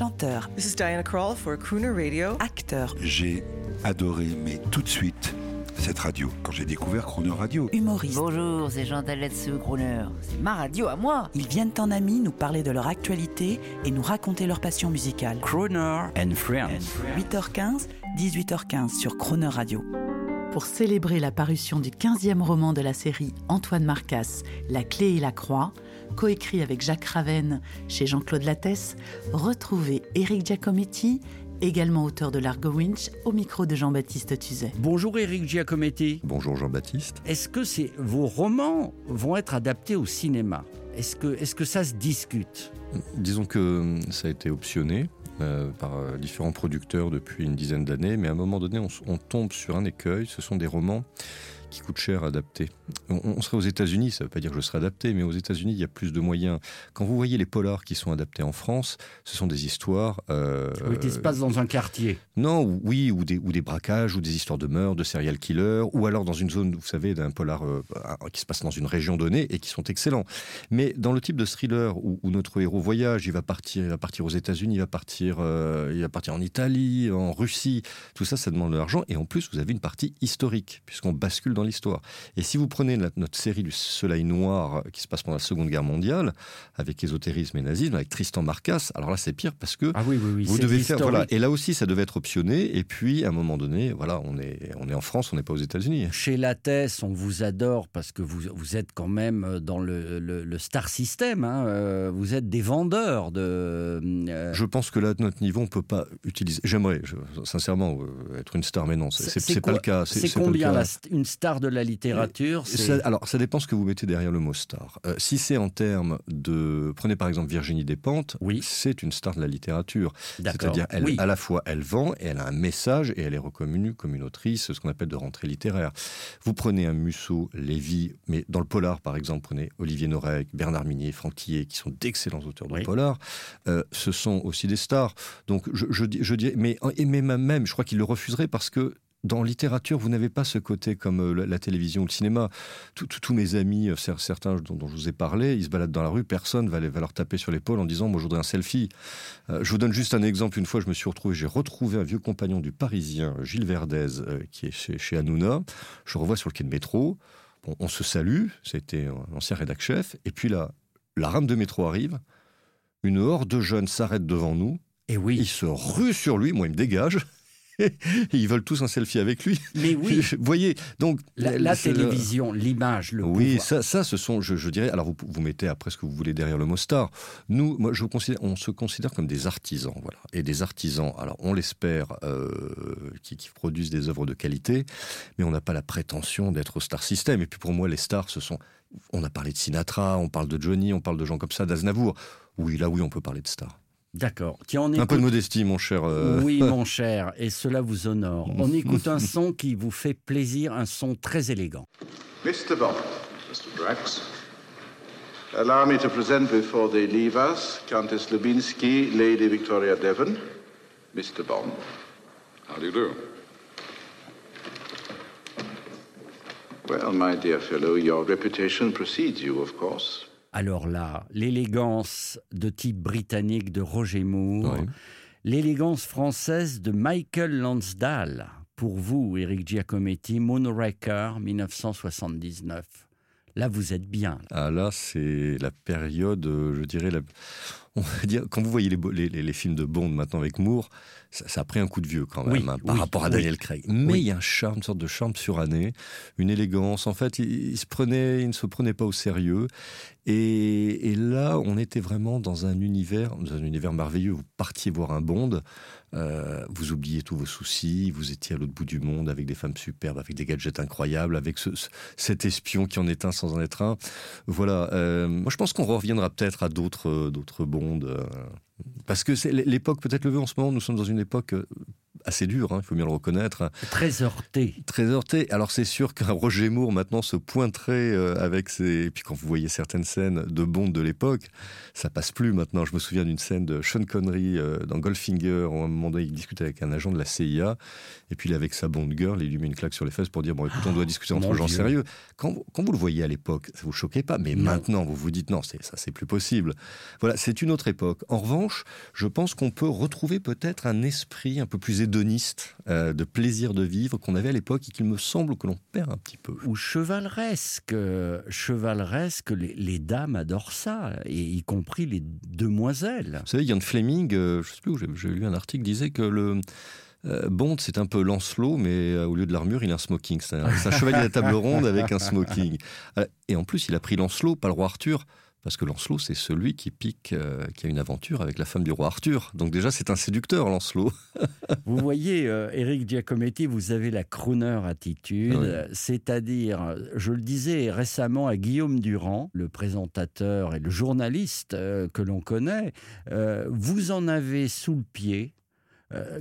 chanteur, This is Diana Krall for Crooner Radio. acteur, J'ai adoré, mais tout de suite, cette radio. Quand j'ai découvert Chrono Radio, humoriste. Bonjour, c'est Jean Taletsu, Crooner. C'est ma radio à moi. Ils viennent en amis nous parler de leur actualité et nous raconter leur passion musicale. Croner and Friends. 8h15, 18h15 sur Croner Radio. Pour célébrer la parution du 15e roman de la série Antoine Marcas, La clé et la croix, coécrit avec Jacques Ravenne chez Jean-Claude Lattès, retrouvez Éric Giacometti, également auteur de l'Argo Winch, au micro de Jean-Baptiste Tuzet. Bonjour Eric Giacometti. Bonjour Jean-Baptiste. Est-ce que c'est, vos romans vont être adaptés au cinéma? Est-ce que, est que ça se discute? Disons que ça a été optionné euh, par euh, différents producteurs depuis une dizaine d'années, mais à un moment donné, on tombe sur un écueil. Ce sont des romans qui coûtent cher à adapter. On, on serait aux États-Unis, ça ne veut pas dire que je serais adapté, mais aux États-Unis, il y a plus de moyens. Quand vous voyez les polars qui sont adaptés en France, ce sont des histoires. euh, Oui, qui se passe dans un quartier. Non, ou- oui, ou des, ou des braquages, ou des histoires de meurtres, de serial killers, ou alors dans une zone, vous savez, d'un polar euh, qui se passe dans une région donnée et qui sont excellents. Mais dans le type de thriller où, où notre héros voyage, il va partir, il va partir aux États-Unis, il va partir, euh, il va partir en Italie, en Russie, tout ça, ça demande de l'argent. Et en plus, vous avez une partie historique, puisqu'on bascule dans l'histoire. Et si vous prenez la- notre série du Soleil Noir euh, qui se passe pendant la Seconde Guerre mondiale, avec ésotérisme et nazisme, avec Tristan Marcas, alors là, c'est pire parce que Ah oui, oui, oui. vous devez faire voilà et là aussi ça devait être optionné et puis à un moment donné voilà on est on est en France on n'est pas aux États-Unis Chez Lattès, on vous adore parce que vous, vous êtes quand même dans le, le- le star system. hein, euh, Vous êtes des vendeurs de. euh, je pense que là de notre niveau on peut pas utiliser j'aimerais sincèrement euh, être une star mais non c'est pas le cas C'est pas le combien cas. la une star de la littérature Ça- alors, ça dépend ce que vous mettez derrière le mot star. Euh, si c'est en termes de, prenez par exemple Virginie Despentes, Oui. c'est une star de la littérature. C'est-à-dire, elle, Oui. à la fois, elle vend et elle a un message et elle est reconnue comme une autrice, ce qu'on appelle de rentrée littéraire. Vous prenez un Musso, Lévy, mais dans le polar, par exemple, prenez Olivier Norek, Bernard Minier, Franck Tillet, qui sont d'excellents auteurs de Oui. polar. Euh, ce sont aussi des stars. Donc, je, je, dirais, mais, mais même, je crois qu'ils le refuseraient parce que dans littérature, vous n'avez pas ce côté comme euh, la, la télévision ou le cinéma. Tous- mes amis, euh, cer- certains dont, dont je vous ai parlé, ils se baladent dans la rue, personne va, les- va leur taper sur l'épaule en disant Moi, je voudrais un selfie. Euh, je vous donne juste un exemple. Une fois, je me suis retrouvé, j'ai retrouvé un vieux compagnon du Parisien, Gilles Verdez, euh, qui est chez, chez Hanouna. Je revois sur le quai de métro. Bon, on se salue, c'était un ancien rédac chef. Et puis là, la rame de métro arrive. Une horde de jeunes s'arrête devant nous. Et Ils oui, se ruent sur lui. Moi, ils me dégagent. Ils veulent tous un selfie avec lui. mais oui. Vous voyez, donc La, télévision, l'image, le oui, pouvoir. ça, ça, ce sont, je, je dirais. Alors, vous, vous mettez après ce que vous voulez derrière le mot star. Nous, moi, je considère, on se considère comme des artisans, voilà, et des artisans. Alors, on l'espère, euh, qui, qui produisent des œuvres de qualité, mais on n'a pas la prétention d'être au star system. Et puis, pour moi, les stars, ce sont. On a parlé de Sinatra, on parle de Johnny, on parle de gens comme ça, d'Aznavour. Oui, là, oui, on peut parler de stars. D'accord. Un écoute- peu de modestie, mon cher. euh, Oui, mon cher, et cela vous honore. On écoute un son qui vous fait plaisir, un son très élégant. Mr. Bond, Mr. Drax. Allow me to present before they leave us Countess Lubinsky, Lady Victoria Devon, Mr. Bond. How do you do? Well, my dear fellow, your reputation precedes you, of course. Alors là, l'élégance de type britannique de Roger Moore, Oui. l'élégance française de Michael Lansdale. Pour vous, Eric Giacometti, Moonraker, 1979. Là, vous êtes bien. Ah là, c'est la période, euh, je dirais, la... on va dire, quand vous voyez les, films de Bond maintenant avec Moore, ça, ça a pris un coup de vieux quand même Oui, hein, par oui, rapport à oui. Daniel Craig. Mais il y a un charme, une sorte de charme suranné, une élégance. En fait, il, il se prenait, il ne se prenait pas au sérieux. Et, et là, on était vraiment dans un univers, dans un univers merveilleux. Vous partiez voir un Bond, euh, vous oubliez tous vos soucis, vous étiez à l'autre bout du monde avec des femmes superbes, avec des gadgets incroyables, avec ce, ce- cet espion qui en est un sans en être un. Voilà. euh, moi, je pense qu'on reviendra peut-être à d'autres, euh, d'autres Bonds. euh, parce que c'est l'époque peut-être le veut en ce moment. Nous sommes dans une époque assez dur, hein, il faut bien le reconnaître. Très heurté. Très heurté. Alors c'est sûr qu'un Roger Moore maintenant se pointerait euh, avec ses... Et puis quand vous voyez certaines scènes de Bond de l'époque, ça passe plus maintenant. Je me souviens d'une scène de Sean Connery euh, dans Goldfinger, où à un moment donné il discute avec un agent de la CIA, et puis il est avec sa Bond girl, il lui met une claque sur les fesses pour dire, bon écoute, on doit discuter entre gens Dieu. sérieux. Quand, vous- quand vous le voyez à l'époque, ça vous choquait pas, mais Non. maintenant vous vous dites, non, c'est, ça c'est plus possible. Voilà, c'est une autre époque. En revanche, je pense qu'on peut retrouver peut-être un esprit un peu plus hédoniste, euh, de plaisir de vivre qu'on avait à l'époque et qu'il me semble que l'on perd un petit peu. Ou chevaleresque. euh, Chevaleresque, les, les dames adorent ça, et y compris les demoiselles. Vous savez, Ian Fleming, euh, je sais plus où j'ai, lu un article, disait que le euh, Bond, c'est un peu Lancelot, mais au lieu de l'armure, il a un smoking. C'est un, chevalier à la table ronde avec un smoking. Et en plus, il a pris Lancelot, pas le roi Arthur. Parce que Lancelot, c'est celui qui pique, euh, qui a une aventure avec la femme du roi Arthur. Donc déjà, c'est un séducteur, Lancelot. Vous voyez, euh, Eric Giacometti, vous avez la crooner attitude, Oui. c'est-à-dire, je le disais récemment à Guillaume Durand, le présentateur et le journaliste euh, que l'on connaît, euh, vous en avez sous le pied.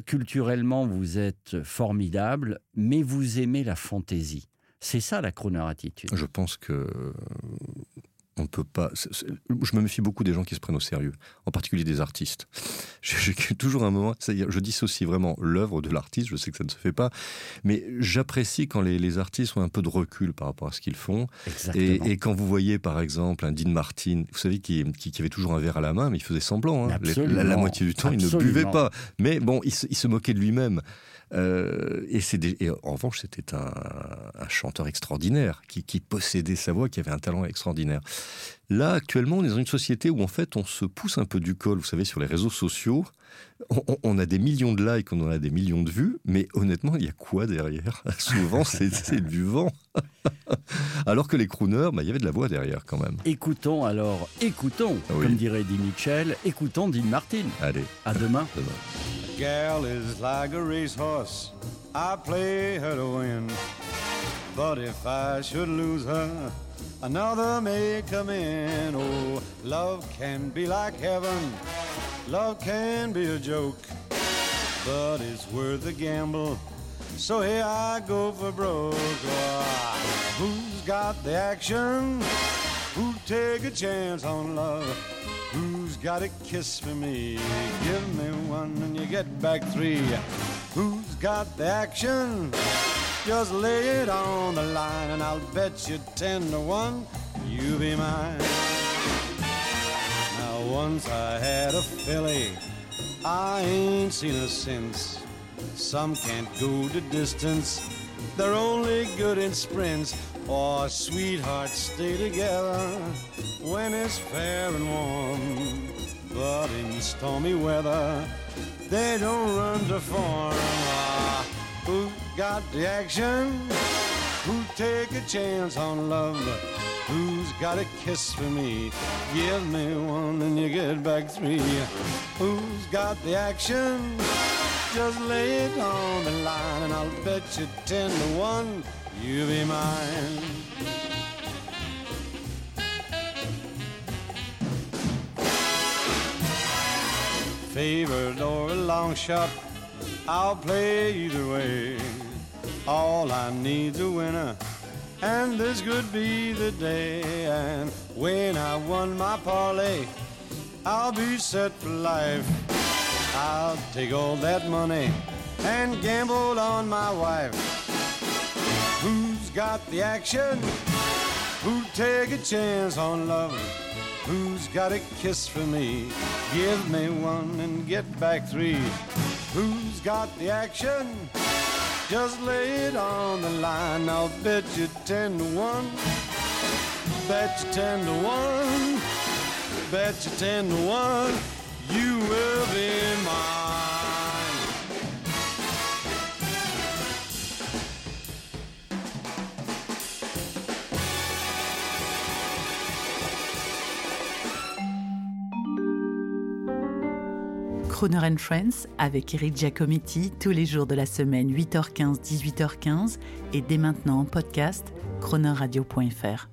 Culturellement, vous êtes formidable, mais vous aimez la fantaisie. C'est ça la crooner attitude. Je pense que on ne peut pas. Je me méfie beaucoup des gens qui se prennent au sérieux, en particulier des artistes. J'ai toujours un moment, c'est-à-dire, je dissocie vraiment l'œuvre de l'artiste. Je sais que ça ne se fait pas, mais j'apprécie quand les, les artistes ont un peu de recul par rapport à ce qu'ils font. Exactement. Et, et quand vous voyez, par exemple, un Dean Martin, vous savez, qui, qui, qui avait toujours un verre à la main, mais il faisait semblant. hein. La, la moitié du temps, il ne buvait pas. Mais bon, il se, il se moquait de lui-même. Euh, et, c'est des- et en revanche, c'était un, un chanteur extraordinaire qui, qui possédait sa voix, qui avait un talent extraordinaire. Là, actuellement, on est dans une société où en fait, on se pousse un peu du col. Vous savez, sur les réseaux sociaux, on, on- a des millions de likes, on en a des millions de vues, mais honnêtement, il y a quoi derrière? Souvent, c'est du vent. Alors que les crooners, bah, il y avait de la voix derrière quand même. Écoutons alors, écoutons, Ah oui. comme dirait Eddie Mitchell, écoutons Dean Martin. Allez, À demain. demain. Gal is like a racehorse. I play her to win. But if I should lose her, another may come in. Oh, love can be like heaven. Love can be a joke. But it's worth a gamble. So here I go for broke. Ah, who's got the action? Who'd take a chance on love? Who's got a kiss for me? Give me one and you get back three. Who's got the action? Just lay it on the line and I'll bet you ten to one you be mine. Now once I had a filly, I ain't seen her since. Some can't go the distance, they're only good in sprints. Or sweethearts stay together when it's fair and warm. But in stormy weather, they don't run to form. Ah, who got the action? Who'd take a chance on love? Who's got a kiss for me? Give me one and you get back three. Who's got the action? Just lay it on the line and I'll bet you ten to one you'll be mine. Favored or a long shot, I'll play either way. All I need's a winner, and this could be the day. And when I won my parlay, I'll be set for life. I'll take all that money and gamble on my wife. Who's got the action? Who'd take a chance on love? Who's got a kiss for me? Give me one and get back three. Who's got the action? Just lay it on the line. I'll bet you ten to one. Bet you ten to one. Bet you ten to one. You will be mine. Croner and Friends avec Eric Giacometti tous les jours de la semaine 8h15 18h15 et dès maintenant en podcast chronoradio.fr.